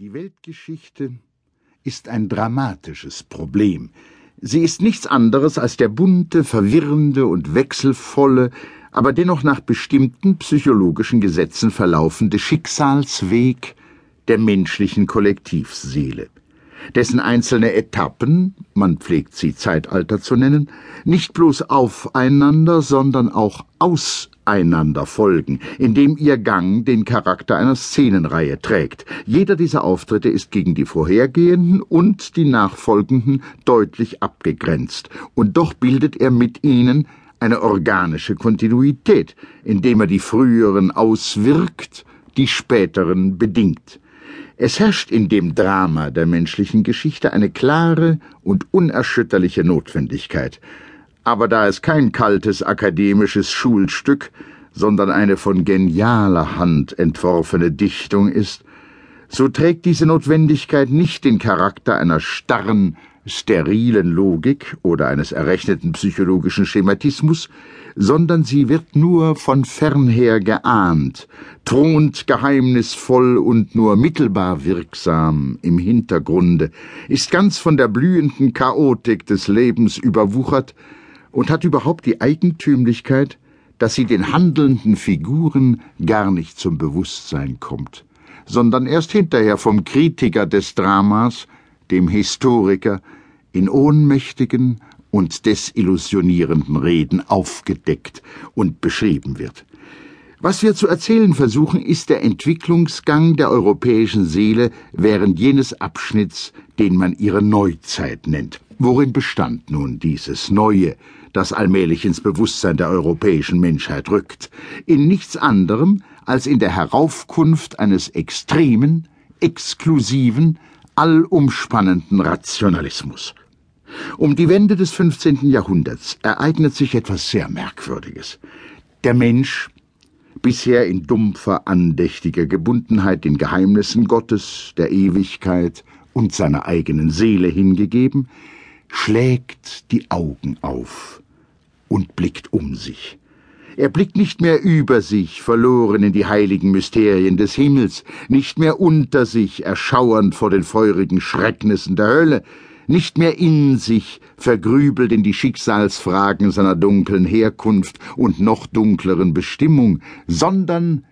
Die Weltgeschichte ist ein dramatisches Problem. Sie ist nichts anderes als der bunte, verwirrende und wechselvolle, aber dennoch nach bestimmten psychologischen Gesetzen verlaufende Schicksalsweg der menschlichen Kollektivseele, dessen einzelne Etappen, man pflegt sie Zeitalter zu nennen, nicht bloß aufeinander, sondern auch aus einander folgen, indem ihr Gang den Charakter einer Szenenreihe trägt. Jeder dieser Auftritte ist gegen die vorhergehenden und die nachfolgenden deutlich abgegrenzt, und doch bildet er mit ihnen eine organische Kontinuität, indem er die früheren auswirkt, die späteren bedingt. Es herrscht in dem Drama der menschlichen Geschichte eine klare und unerschütterliche Notwendigkeit, aber da es kein kaltes akademisches Schulstück, sondern eine von genialer Hand entworfene Dichtung ist, so trägt diese Notwendigkeit nicht den Charakter einer starren, sterilen Logik oder eines errechneten psychologischen Schematismus, sondern sie wird nur von fernher geahnt, thront geheimnisvoll und nur mittelbar wirksam im Hintergrunde, ist ganz von der blühenden Chaotik des Lebens überwuchert, und hat überhaupt die Eigentümlichkeit, dass sie den handelnden Figuren gar nicht zum Bewusstsein kommt, sondern erst hinterher vom Kritiker des Dramas, dem Historiker, in ohnmächtigen und desillusionierenden Reden aufgedeckt und beschrieben wird. Was wir zu erzählen versuchen, ist der Entwicklungsgang der europäischen Seele während jenes Abschnitts, den man ihre Neuzeit nennt. Worin bestand nun dieses Neue, das allmählich ins Bewusstsein der europäischen Menschheit rückt, in nichts anderem als in der Heraufkunft eines extremen, exklusiven, allumspannenden Rationalismus. Um die Wende des 15. Jahrhunderts ereignet sich etwas sehr Merkwürdiges. Der Mensch, bisher in dumpfer, andächtiger Gebundenheit den Geheimnissen Gottes, der Ewigkeit und seiner eigenen Seele hingegeben, schlägt die Augen auf und blickt um sich. Er blickt nicht mehr über sich, verloren in die heiligen Mysterien des Himmels, nicht mehr unter sich, erschauernd vor den feurigen Schrecknissen der Hölle, nicht mehr in sich, vergrübelt in die Schicksalsfragen seiner dunklen Herkunft und noch dunkleren Bestimmung, sondern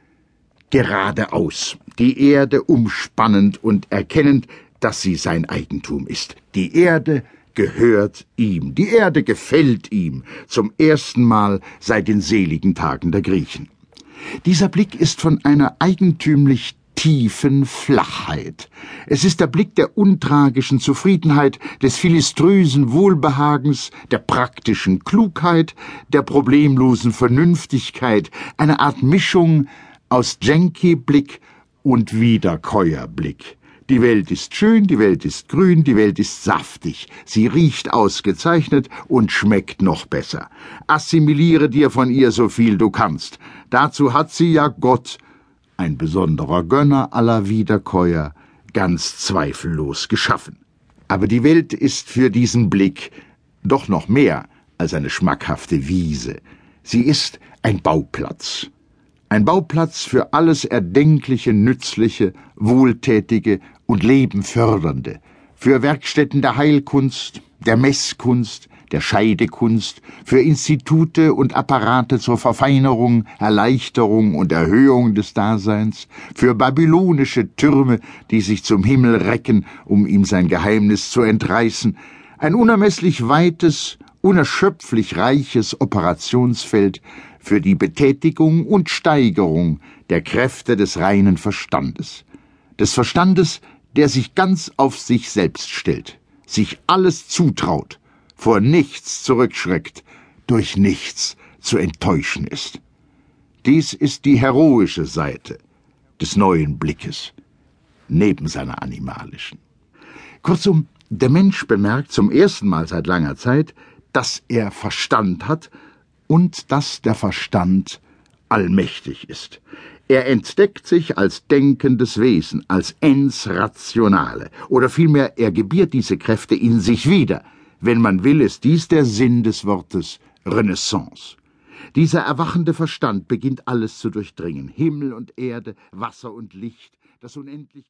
geradeaus, die Erde umspannend und erkennend, dass sie sein Eigentum ist. Die Erde gehört ihm, die Erde gefällt ihm, zum ersten Mal seit den seligen Tagen der Griechen. Dieser Blick ist von einer eigentümlich tiefen Flachheit. Es ist der Blick der untragischen Zufriedenheit, des philiströsen Wohlbehagens, der praktischen Klugheit, der problemlosen Vernünftigkeit, eine Art Mischung aus Jenky-Blick und Wiederkäuerblick. Die Welt ist schön, die Welt ist grün, die Welt ist saftig, sie riecht ausgezeichnet und schmeckt noch besser. Assimiliere dir von ihr so viel du kannst. Dazu hat sie ja Gott, ein besonderer Gönner aller Wiederkäuer, ganz zweifellos geschaffen. Aber die Welt ist für diesen Blick doch noch mehr als eine schmackhafte Wiese. Sie ist ein Bauplatz. Ein Bauplatz für alles Erdenkliche, Nützliche, Wohltätige und Lebenfördernde, für Werkstätten der Heilkunst, der Messkunst, der Scheidekunst, für Institute und Apparate zur Verfeinerung, Erleichterung und Erhöhung des Daseins, für babylonische Türme, die sich zum Himmel recken, um ihm sein Geheimnis zu entreißen, ein unermesslich weites, unerschöpflich reiches Operationsfeld für die Betätigung und Steigerung der Kräfte des reinen Verstandes, des Verstandes, der sich ganz auf sich selbst stellt, sich alles zutraut, vor nichts zurückschreckt, durch nichts zu enttäuschen ist. Dies ist die heroische Seite des neuen Blickes, neben seiner animalischen. Kurzum, der Mensch bemerkt zum ersten Mal seit langer Zeit, dass er Verstand hat und dass der Verstand allmächtig ist. Er entdeckt sich als denkendes Wesen, als ens rationale, oder vielmehr er gebiert diese Kräfte in sich wieder. Wenn man will, ist dies der Sinn des Wortes Renaissance. Dieser erwachende Verstand beginnt alles zu durchdringen, Himmel und Erde, Wasser und Licht, das unendlich